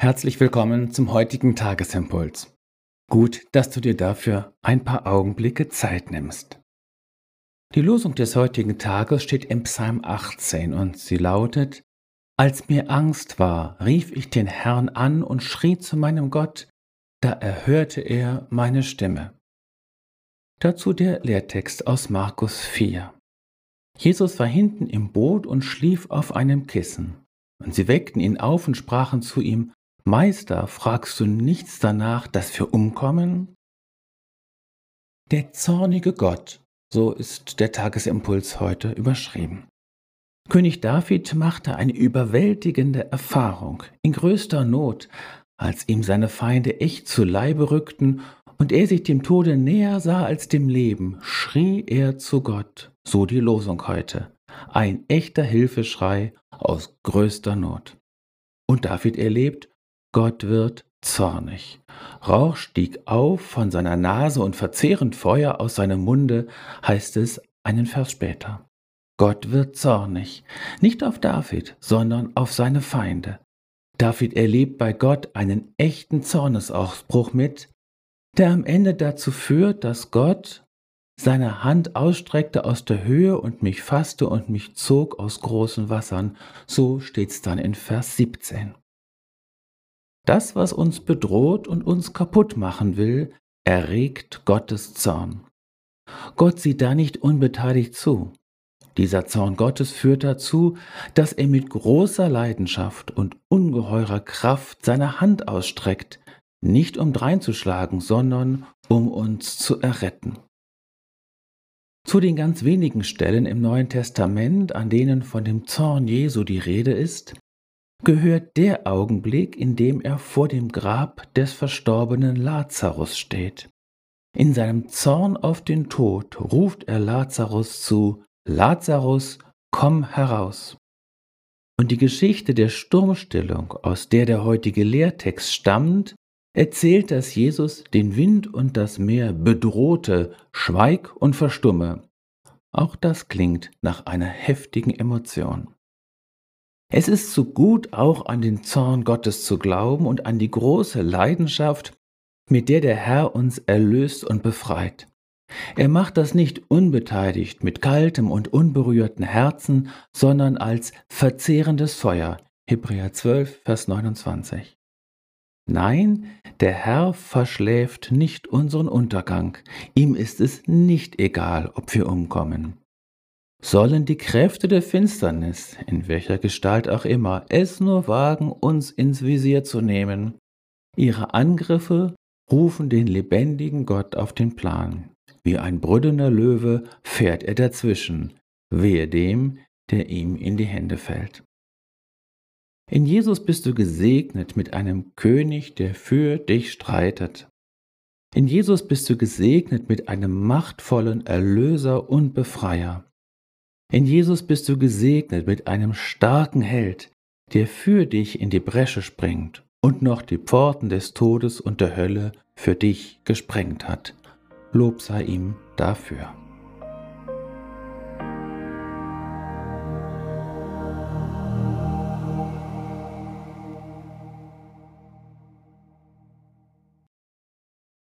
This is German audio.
Herzlich willkommen zum heutigen Tagesimpuls. Gut, dass du dir dafür ein paar Augenblicke Zeit nimmst. Die Losung des heutigen Tages steht im Psalm 18 und sie lautet, Als mir Angst war, rief ich den Herrn an und schrie zu meinem Gott, da erhörte er meine Stimme. Dazu der Lehrtext aus Markus 4. Jesus war hinten im Boot und schlief auf einem Kissen. Und sie weckten ihn auf und sprachen zu ihm, Meister, fragst du nichts danach, dass wir umkommen? Der zornige Gott, so ist der Tagesimpuls heute überschrieben. König David machte eine überwältigende Erfahrung in größter Not, als ihm seine Feinde echt zu Leibe rückten und er sich dem Tode näher sah als dem Leben, schrie er zu Gott, so die Losung heute, ein echter Hilfeschrei aus größter Not. Und David erlebt, Gott wird zornig. Rauch stieg auf von seiner Nase und verzehrend Feuer aus seinem Munde, heißt es einen Vers später. Gott wird zornig, nicht auf David, sondern auf seine Feinde. David erlebt bei Gott einen echten Zornesausbruch mit, der am Ende dazu führt, dass Gott seine Hand ausstreckte aus der Höhe und mich fasste und mich zog aus großen Wassern. So steht's dann in Vers 17. Das, was uns bedroht und uns kaputt machen will, erregt Gottes Zorn. Gott sieht da nicht unbeteiligt zu. Dieser Zorn Gottes führt dazu, dass er mit großer Leidenschaft und ungeheurer Kraft seine Hand ausstreckt, nicht um dreinzuschlagen, sondern um uns zu erretten. Zu den ganz wenigen Stellen im Neuen Testament, an denen von dem Zorn Jesu die Rede ist, gehört der Augenblick, in dem er vor dem Grab des verstorbenen Lazarus steht. In seinem Zorn auf den Tod ruft er Lazarus zu, Lazarus, komm heraus. Und die Geschichte der Sturmstillung, aus der der heutige Lehrtext stammt, erzählt, dass Jesus den Wind und das Meer bedrohte, schweig und verstumme. Auch das klingt nach einer heftigen Emotion. Es ist so gut, auch an den Zorn Gottes zu glauben und an die große Leidenschaft, mit der der Herr uns erlöst und befreit. Er macht das nicht unbeteiligt mit kaltem und unberührten Herzen, sondern als verzehrendes Feuer. Hebräer 12, Vers 29. Nein, der Herr verschläft nicht unseren Untergang. Ihm ist es nicht egal, ob wir umkommen. Sollen die Kräfte der Finsternis, in welcher Gestalt auch immer, es nur wagen, uns ins Visier zu nehmen, ihre Angriffe rufen den lebendigen Gott auf den Plan. Wie ein brüdender Löwe fährt er dazwischen, wehe dem, der ihm in die Hände fällt. In Jesus bist du gesegnet mit einem König, der für dich streitet. In Jesus bist du gesegnet mit einem machtvollen Erlöser und Befreier. In Jesus bist du gesegnet mit einem starken Held, der für dich in die Bresche springt und noch die Pforten des Todes und der Hölle für dich gesprengt hat. Lob sei ihm dafür.